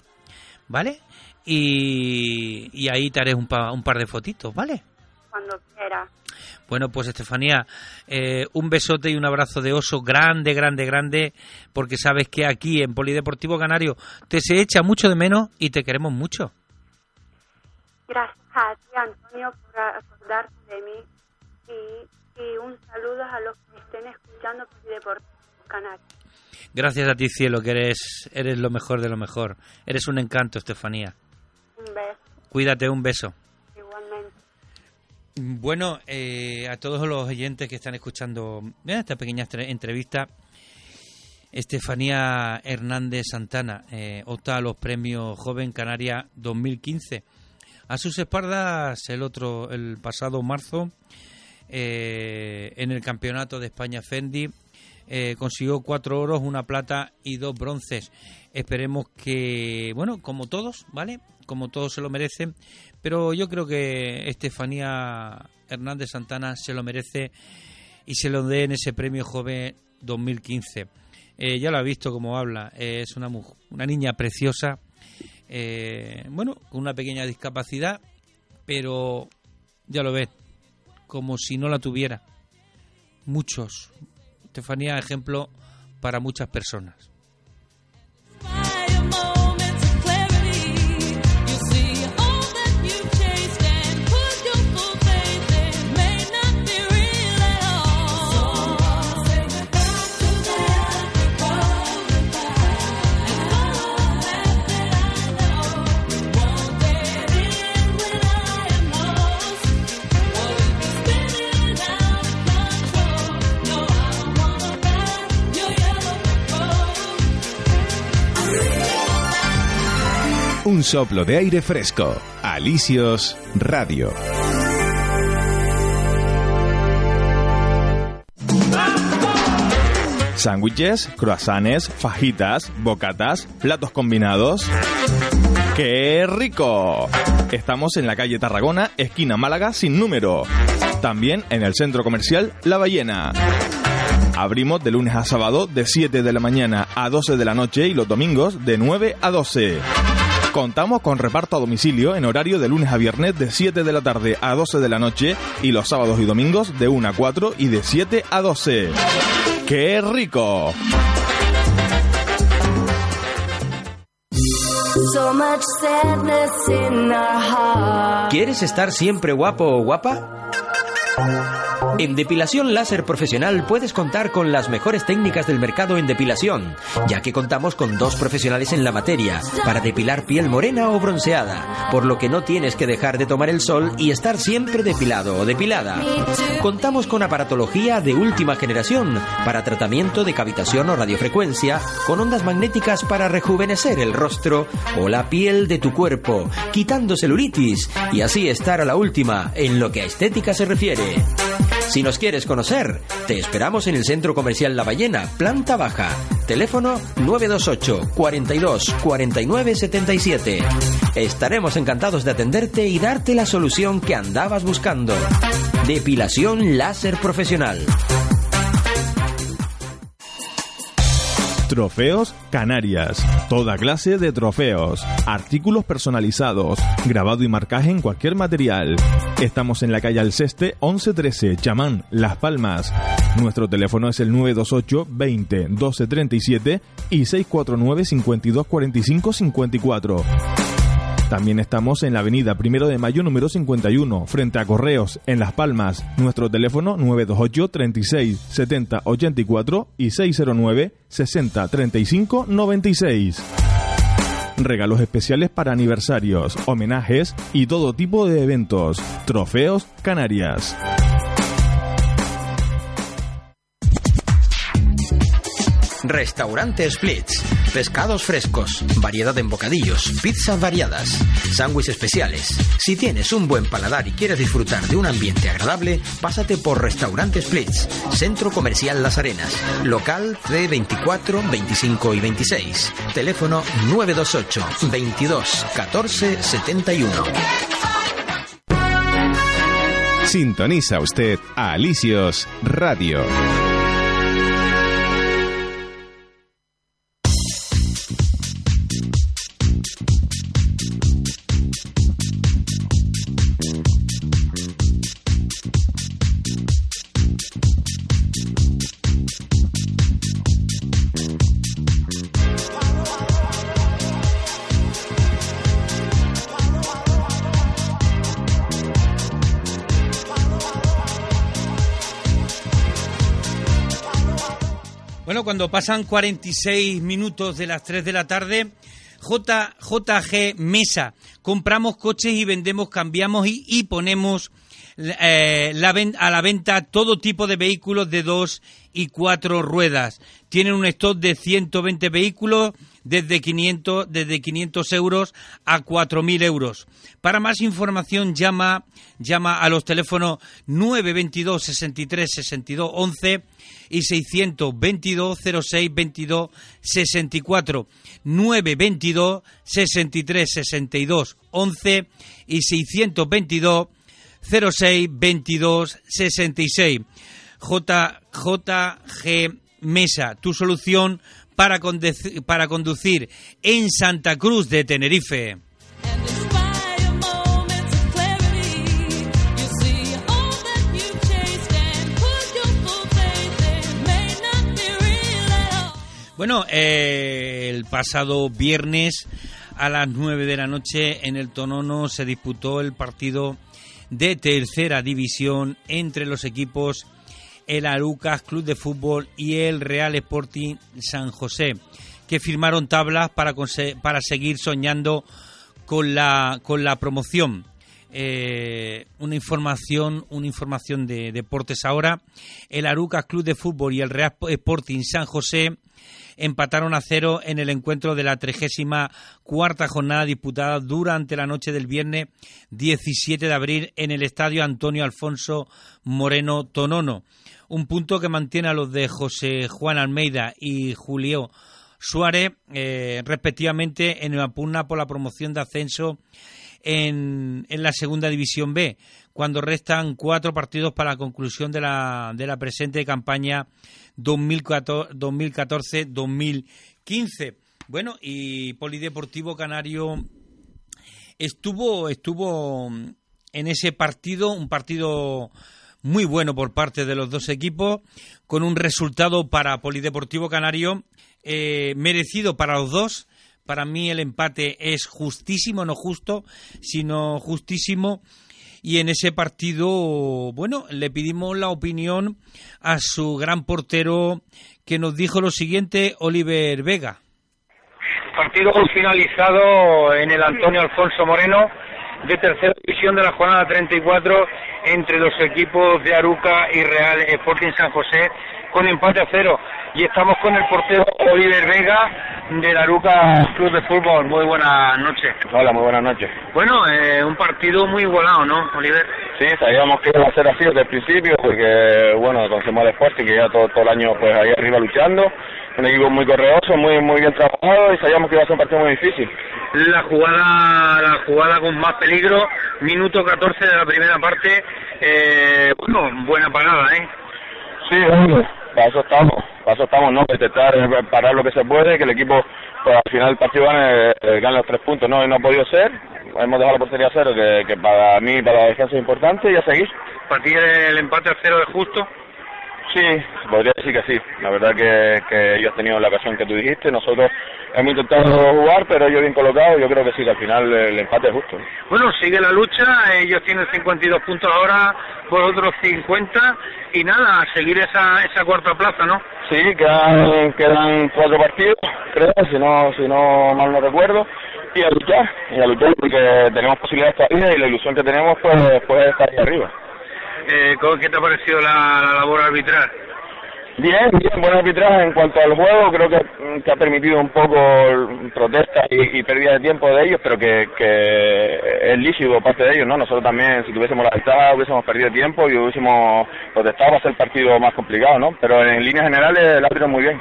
¿vale? Y, y ahí te haré un, pa- un par de fotitos, ¿vale? Cuando quiera. Bueno, pues Estefanía, eh, un besote y un abrazo de oso grande, grande, grande, porque sabes que aquí en Polideportivo Canario te se echa mucho de menos y te queremos mucho. Gracias a ti, Antonio, por acordarte de mí y, y un saludo a los que estén escuchando por Deportivo Canal. Gracias a ti, cielo, que eres, eres lo mejor de lo mejor. Eres un encanto, Estefanía. Un beso, Cuídate, un beso. Bueno, eh, a todos los oyentes que están escuchando eh, esta pequeña entrevista, Estefanía Hernández Santana eh, opta a los premios Joven Canaria 2015. A sus espaldas el otro, el pasado marzo, eh, en el campeonato de España Fendi, consiguió cuatro oros, una plata y dos bronces. Esperemos que, bueno, como todos, ¿vale? Como todos se lo merecen, pero yo creo que Estefanía Hernández Santana se lo merece y se lo dé en ese premio joven 2015. Eh, ya lo ha visto cómo habla, eh, es una, una niña preciosa, eh, bueno, con una pequeña discapacidad, pero ya lo ves, como si no la tuviera. Muchos. Estefanía, ejemplo para muchas personas. Soplo de aire fresco. Alicios Radio. Sándwiches, croissants, fajitas, bocatas, platos combinados. ¡Qué rico! Estamos en la calle Tarragona, esquina Málaga sin número. También en el centro comercial La Ballena. Abrimos de lunes a sábado de 7 de la mañana a 12 de la noche y los domingos de 9 a 12. Contamos con reparto a domicilio en horario de lunes a viernes de 7 de la tarde a 12 de la noche y los sábados y domingos de 1 a 4 y de 7 a 12. ¡Qué rico! ¿Quieres estar siempre guapo o guapa? En depilación láser profesional puedes contar con las mejores técnicas del mercado en depilación, ya que contamos con dos profesionales en la materia para depilar piel morena o bronceada, por lo que no tienes que dejar de tomar el sol y estar siempre depilado o depilada. Contamos con aparatología de última generación para tratamiento de cavitación o radiofrecuencia, con ondas magnéticas para rejuvenecer el rostro o la piel de tu cuerpo, quitando celulitis y así estar a la última en lo que a estética se refiere. Si nos quieres conocer, te esperamos en el Centro Comercial La Ballena, planta baja. Teléfono 928 42 49 77. Estaremos encantados de atenderte y darte la solución que andabas buscando. Depilación láser profesional. Trofeos Canarias. Toda clase de trofeos. Artículos personalizados. Grabado y marcaje en cualquier material. Estamos en la calle Alceste 1113, Chamán, Las Palmas. Nuestro teléfono es el 928 20 12 37 y 649 52 45 54. También estamos en la avenida Primero de Mayo número 51, frente a Correos, en Las Palmas. Nuestro teléfono 928 36 70 84 y 609 60 35 96. Regalos especiales para aniversarios, homenajes y todo tipo de eventos. Trofeos Canarias. Restaurante Splits. Pescados frescos, variedad en bocadillos, pizzas variadas, sándwiches especiales. Si tienes un buen paladar y quieres disfrutar de un ambiente agradable, pásate por Restaurante Splits, Centro Comercial Las Arenas, local C24, 25 y 26. Teléfono 928 22 14 71. Sintoniza usted a Alicios Radio. Bueno, cuando pasan 46 minutos de las 3 de la tarde, JG Mesa, compramos coches y vendemos, cambiamos y, ponemos eh, a la venta todo tipo de vehículos de dos y cuatro ruedas. Tienen un stock de 120 vehículos desde 500, desde 500 euros a 4.000 euros. Para más información llama, llama a los teléfonos 922 63 62 11 y 622 06 22 64 922 63 62 11 y 622 06 22 66 J, JG Mesa, tu solución para, para conducir en Santa Cruz de Tenerife. Bueno, eh, el pasado viernes a las 9 de la noche en el Tonono se disputó el partido de tercera división entre los equipos el Arucas Club de Fútbol y el Real Sporting San José, que firmaron tablas para, para seguir soñando con la, con la promoción. eh, una información, una información de deportes ahora. El Arucas Club de Fútbol y el Real Sporting San José empataron a cero en el encuentro de la 34 cuarta jornada disputada durante la noche del viernes 17 de abril en el estadio Antonio Alfonso Moreno Tonono. Un punto que mantiene a los de José Juan Almeida y Julio Suárez, eh, respectivamente, en la pugna por la promoción de ascenso en, en, la segunda división B, cuando restan cuatro partidos para la conclusión de la, de la presente campaña 2014-2015. Bueno, y Polideportivo Canario estuvo, estuvo en ese partido, un partido muy bueno por parte de los dos equipos, con un resultado para Polideportivo Canario eh, merecido para los dos. Para mí el empate es justísimo, no justo, sino justísimo. Y en ese partido, bueno, le pedimos la opinión a su gran portero que nos dijo lo siguiente, Oliver Vega. Partido finalizado en el Antonio Alfonso Moreno de tercera división de la jornada 34 entre los equipos de Aruca y Real Sporting San José con empate a cero. Y estamos con el portero Oliver Vega de la Aruca Club de Fútbol. Muy buenas noches. Hola, muy buenas noches. Bueno, eh, un partido muy igualado, ¿no, Oliver? Sí, sabíamos que iba a ser así desde el principio, porque, bueno, conocemos al Sporting que ya todo, todo el año pues ahí arriba luchando un equipo muy correoso, muy muy bien trabajado y sabíamos que iba a ser un partido muy difícil. La jugada la jugada con más peligro, minuto 14 de la primera parte, eh, bueno, buena parada, ¿eh? Sí, bueno, para eso estamos, para eso estamos, ¿no? Intentar parar lo que se puede, que el equipo pues al final del partido gane, eh, gane los tres puntos, ¿no? Y no ha podido ser, hemos dejado la portería a cero, que, que para mí, para la defensa es importante y a seguir. ¿Para ti el empate a cero es justo? Sí, podría decir que sí. La verdad que, que ellos han tenido la ocasión que tú dijiste. Nosotros hemos intentado jugar, pero ellos bien colocados. Yo creo que sí, que al final el empate es justo. Bueno, sigue la lucha. Ellos tienen 52 puntos ahora, por otros 50. Y nada, a seguir esa, esa cuarta plaza, ¿no? Sí, quedan, quedan cuatro partidos, creo, si no, si no mal no recuerdo. Y a luchar, y a luchar porque tenemos posibilidades todavía y la ilusión que tenemos pues, pues estar ahí arriba. Eh, ¿Qué te ha parecido la, la, labor arbitral? Bien, bien, buen arbitraje en cuanto al juego, creo que, que ha permitido un poco protesta y, y, pérdida de tiempo de ellos, pero que, que es lícito parte de ellos, ¿no? Nosotros también, si tuviésemos la ventaja, hubiésemos perdido tiempo y hubiésemos protestado para hacer el partido más complicado, ¿no? Pero en líneas generales el árbitro muy bien.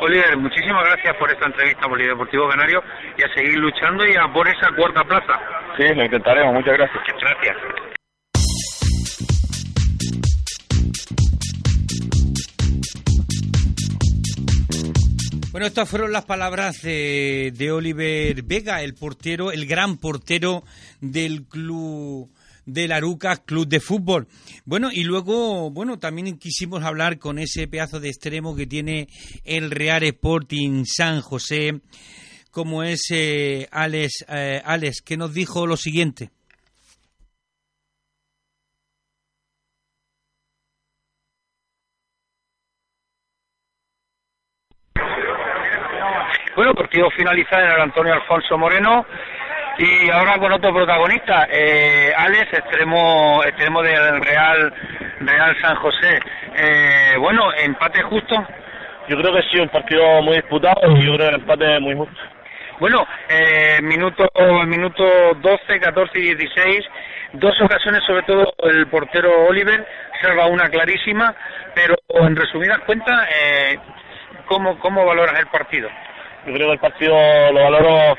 Oliver, muchísimas gracias por esta entrevista, Polideportivo Canario, y a seguir luchando y a por esa cuarta plaza. Sí, lo intentaremos, muchas gracias. Gracias. Bueno, estas fueron las palabras de, de, Oliver Vega, el portero, el gran portero del club de Laruca Club de Fútbol. Bueno, y luego, bueno, también quisimos hablar con ese pedazo de extremo que tiene el Real Sporting San José, como es eh, Alex, eh, Alex, que nos dijo lo siguiente. Bueno, partido finalizado en el Antonio Alfonso Moreno y ahora con otro protagonista, eh, Alex, extremo, extremo del Real, Real San José. Eh, bueno, empate justo. Yo creo que sí, un partido muy disputado y yo creo que el empate es muy justo. Bueno, eh, minuto, minuto 12, 14 y 16, dos ocasiones, sobre todo el portero Oliver, salva una clarísima, pero en resumidas cuentas, eh, ¿cómo, ¿cómo valoras el partido? Yo creo que el partido lo valoro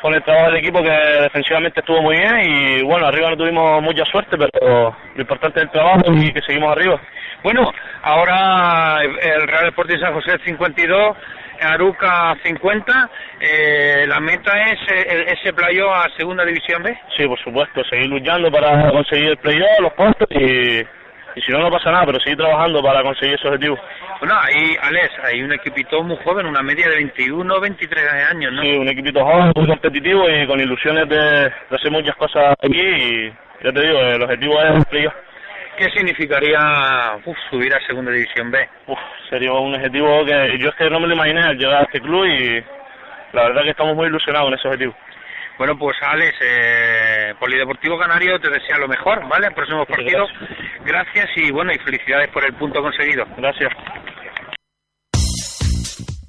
con el trabajo del equipo que defensivamente estuvo muy bien y bueno, arriba no tuvimos mucha suerte, pero lo importante es el trabajo y que seguimos arriba. Bueno, ahora el Real Sporting San José 52, Aruca 50, eh, la meta es eh, ese playoff a Segunda División B. Sí, por supuesto, seguir luchando para conseguir el playoff, los puestos y y si no, no pasa nada, pero seguir trabajando para conseguir ese objetivo. Bueno, ahí, Alex, hay un equipito muy joven, una media de 21, 23 años, ¿no? Sí, un equipito joven, muy competitivo y con ilusiones de, de hacer muchas cosas aquí y ya te digo, el objetivo es playoff. ¿Qué significaría uf, subir a Segunda División B? Uf, sería un objetivo que yo es que no me lo imaginé al llegar a este club y la verdad que estamos muy ilusionados en ese objetivo. Bueno, pues Alex, eh, Polideportivo Canario te desea lo mejor, ¿vale? El próximo partido. Gracias y bueno, y felicidades por el punto conseguido. Gracias.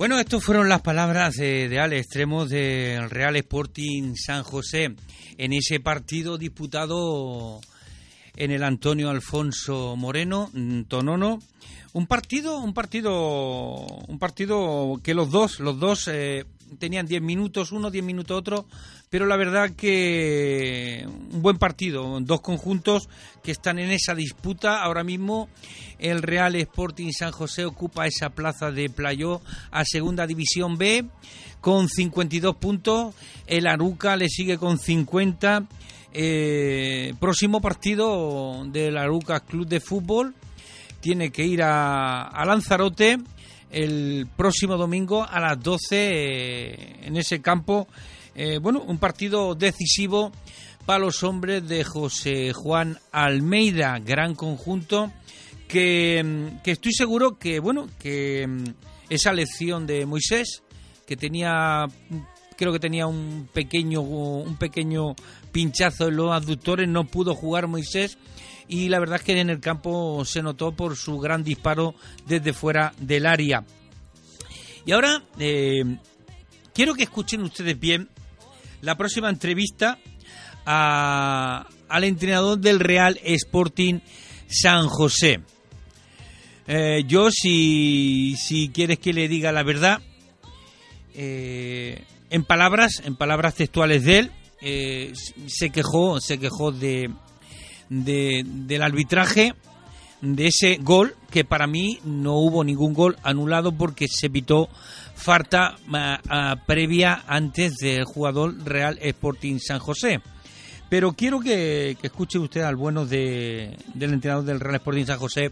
Bueno, estas fueron las palabras de, de Alex Extremos del Real Sporting San José en ese partido disputado en el Antonio Alfonso Moreno, mm, Tonono. Un partido, un partido, un partido que los dos, los dos eh, tenían 10 minutos, uno 10 minutos otro, pero la verdad que un buen partido, dos conjuntos que están en esa disputa ahora mismo. El Real Sporting San José ocupa esa plaza de Playó a Segunda División B con 52 puntos, el Aruca le sigue con 50. Eh, próximo partido del Aruca Club de Fútbol tiene que ir a, a Lanzarote el próximo domingo a las 12 eh, en ese campo. Eh, bueno, un partido decisivo para los hombres de José Juan Almeida, gran conjunto que, mm, que estoy seguro que bueno que mm, esa lección de Moisés que tenía creo que tenía un pequeño un pequeño pinchazo en los aductores no pudo jugar Moisés y la verdad es que en el campo se notó por su gran disparo desde fuera del área. Y ahora eh, quiero que escuchen ustedes bien la próxima entrevista al entrenador del Real Sporting San José. Eh, yo, si, si quieres que le diga la verdad, eh, en palabras, en palabras textuales de él, se quejó, se quejó de, de, del arbitraje de ese gol que para mí no hubo ningún gol anulado porque se pitó falta previa antes del jugador Real Sporting San José. Pero quiero que, escuche usted al bueno de, del entrenador del Real Sporting San José,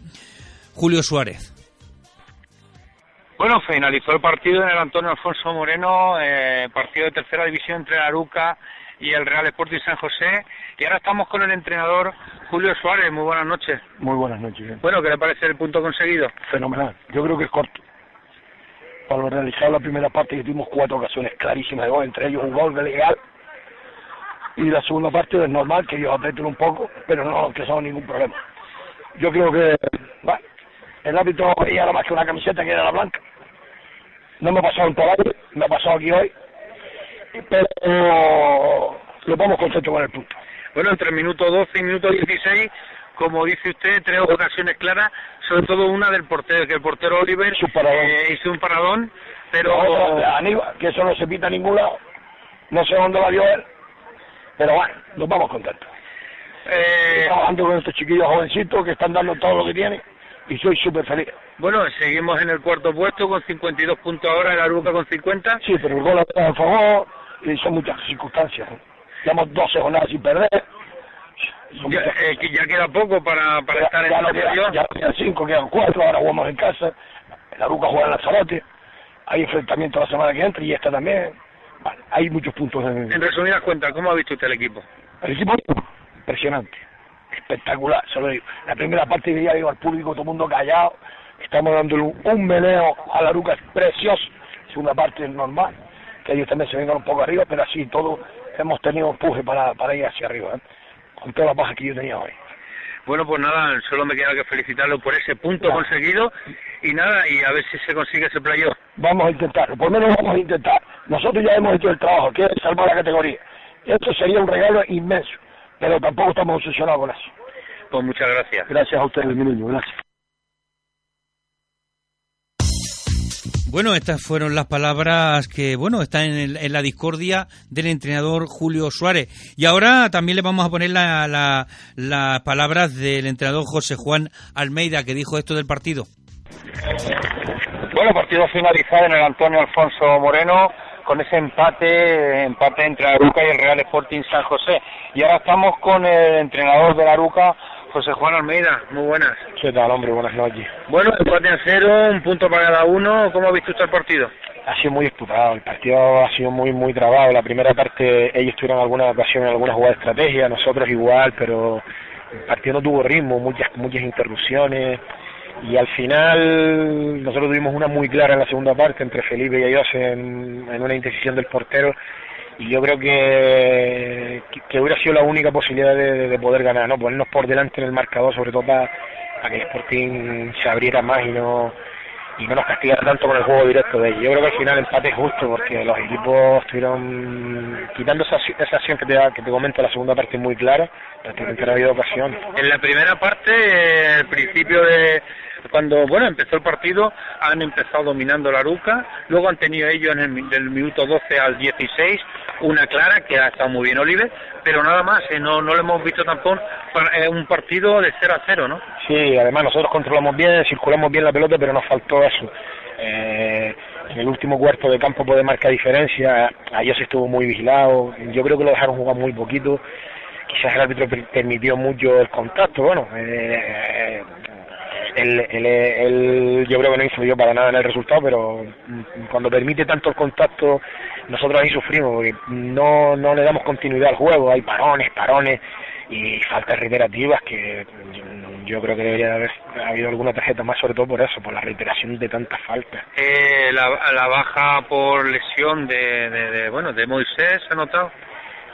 Julio Suárez. Bueno, finalizó el partido en el Antonio Alfonso Moreno, eh, partido de tercera división entre Aruca y el Real Sporting San José. Y ahora estamos con el entrenador Julio Suárez. Muy buenas noches. Muy buenas noches. Bueno, ¿qué le parece el punto conseguido? Fenomenal. Yo creo que es corto. Para lo realizado la primera parte tuvimos cuatro ocasiones clarísimas de gol, entre ellos un gol de legal. Y la segunda parte es normal que ellos aprieten un poco, pero no han creado ningún problema. Yo creo que bueno, el árbitro veía nada más que una camiseta que era la blanca. No me ha pasado en todo me ha pasado aquí hoy pero lo vamos contentos con el punto. Bueno, entre el minuto 12 y minuto 16, como dice usted, tres ocasiones claras, sobre todo una del portero, que el portero Oliver eh, hizo un paradón, pero... Aníbal, que eso no se pita a ningún lado, no sé dónde la dio él, pero bueno, nos vamos contentos. Eh... trabajando con estos chiquillos jovencitos que están dando todo lo que tienen y soy súper feliz. Bueno, seguimos en el cuarto puesto con 52 puntos ahora, el Aruca con 50. Sí, pero el gol a favor, y son muchas circunstancias. Llevamos 12 jornadas sin perder. Ya, eh, ya, queda poco para, para estar en la queda, Ya quedan 5, quedan 4, ahora jugamos en casa. El Aruca juega en Lanzarote. Hay enfrentamiento la semana que entra y esta también. Vale, hay muchos puntos. En, en resumidas cuentas, ¿cómo ha visto usted el equipo? El equipo impresionante, espectacular, se lo digo. La primera parte ya digo al público, todo el mundo callado. Estamos dándole un, un meneo a la Aruca, es precioso. Segunda parte es normal ellos también se vengan un poco arriba, pero así todo hemos tenido empuje para, para ir hacia arriba, ¿eh? Con todas las bajas que yo tenía hoy. Bueno, pues nada, solo me queda que felicitarlo por ese punto conseguido y nada, y a ver si se consigue ese playoff. Vamos a intentarlo, por lo menos vamos a intentar. Nosotros ya hemos hecho el trabajo, que es salvar la categoría. Esto sería un regalo inmenso, pero tampoco estamos obsesionados con eso. Pues muchas gracias. Gracias a ustedes, mi niño, gracias. Bueno, estas fueron las palabras que, bueno, están en, la discordia del entrenador Julio Suárez. Y ahora también le vamos a poner las la, palabras del entrenador José Juan Almeida, que dijo esto del partido. Bueno, partido finalizado en el Antonio Alfonso Moreno con ese empate, empate entre Aruca y el Real Sporting San José. Y ahora estamos con el entrenador de la Aruca, José Juan Almeida, muy buenas. ¿Qué tal, hombre? Buenas noches. Bueno, empate a cero, un punto para cada uno. ¿Cómo ha visto usted el partido? Ha sido muy disputado, el partido ha sido muy, muy trabado. La primera parte ellos tuvieron alguna ocasión, alguna jugada de estrategia, nosotros igual, pero el partido no tuvo ritmo, muchas, muchas interrupciones. Y al final nosotros tuvimos una muy clara en la segunda parte entre Felipe y ellos en, en una indecisión del portero y yo creo que, que hubiera sido la única posibilidad de, poder ganar, ¿no? Ponernos por delante en el marcador, sobre todo para, que Sporting se abriera más y no y no nos castigara tanto con el juego directo de ellos. Yo creo que al final el empate es justo porque los equipos estuvieron quitando esa, esa acción que te, que te comento la segunda parte muy clara, prácticamente no ha habido ocasión. En la primera parte, el principio de cuando bueno empezó el partido han empezado dominando la Aruca, luego han tenido ellos en el, del minuto 12 al 16 una clara que ha estado muy bien Oliver, pero nada más, eh, no, no lo hemos visto tampoco eh, un partido de 0 a 0, ¿no? Sí, además nosotros controlamos bien, circulamos bien la pelota, pero nos faltó eso. Eh, en el último cuarto de campo puede marcar diferencia, ayer se estuvo muy vigilado, yo creo que lo dejaron jugar muy poquito, quizás el árbitro permitió mucho el contacto, bueno, eh, él, yo creo que no influyó para nada en el resultado, pero cuando permite tanto el contacto, nosotros ahí sufrimos, porque no, no le damos continuidad al juego, hay parones, parones y faltas reiterativas que yo creo que debería haber habido alguna tarjeta más, sobre todo por eso, por la reiteración de tantas faltas. Eh, la, baja por lesión de, de, bueno, de Moisés, ¿se ha notado?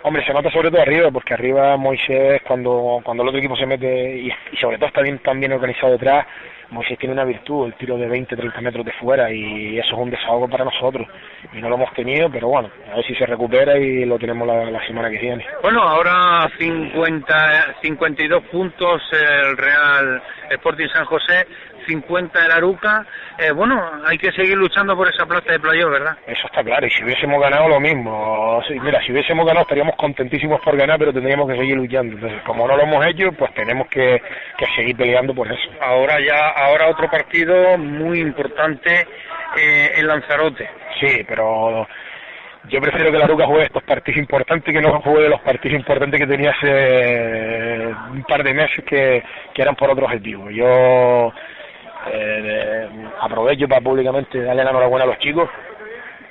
Hombre, se nota sobre todo arriba, porque arriba Moisés, cuando, cuando el otro equipo se mete, y, sobre todo está bien, tan bien organizado detrás, Moisés tiene una virtud, el tiro de 20, 30 metros de fuera, y eso es un desahogo para nosotros. Y no lo hemos tenido, pero bueno, a ver si se recupera y lo tenemos la, semana que viene. Bueno, ahora 50, 52 puntos el Real Sporting San José, 50 el Aruca. Eh, bueno, hay que seguir luchando por esa plaza de playoff, ¿verdad? Eso está claro, y si hubiésemos ganado lo mismo. Mira, si hubiésemos ganado estaríamos contentísimos por ganar, pero tendríamos que seguir luchando. Entonces, como no lo hemos hecho, pues tenemos que, seguir peleando por eso. Ahora ya, ahora otro partido muy importante eh, en Lanzarote. Sí, pero yo prefiero que la Aruca juegue estos partidos importantes que no juegue los partidos importantes que tenía hace un par de meses que, que eran por otro objetivo. Yo eh, aprovecho para públicamente darle la enhorabuena a los chicos,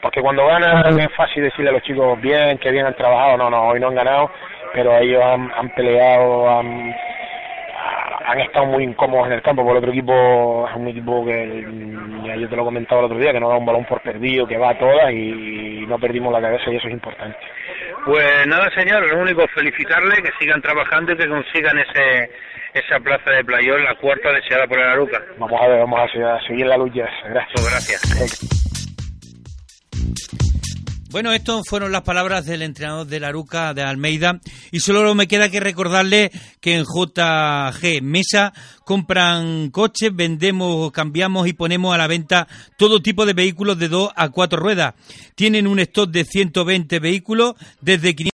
porque cuando ganan es fácil decirle a los chicos bien, que bien han trabajado, no, no, hoy no han ganado, pero ellos han, peleado, han, han estado muy incómodos en el campo, por otro equipo es un equipo que yo te lo comentaba el otro día, que no da un balón por perdido, que va a todas y no perdimos la cabeza y eso es importante. Pues nada, señor, lo único felicitarle, que sigan trabajando y que consigan ese esa plaza de playón, la cuarta deseada por el Aruca. Vamos a ver, vamos a seguir la lucha. Gracias. Pues gracias. Bueno, estas fueron las palabras del entrenador de la Aruca de Almeida y solo me queda que recordarle que en JG Mesa compran coches, vendemos, cambiamos y ponemos a la venta todo tipo de vehículos de dos a cuatro ruedas. Tienen un stock de 120 vehículos desde 500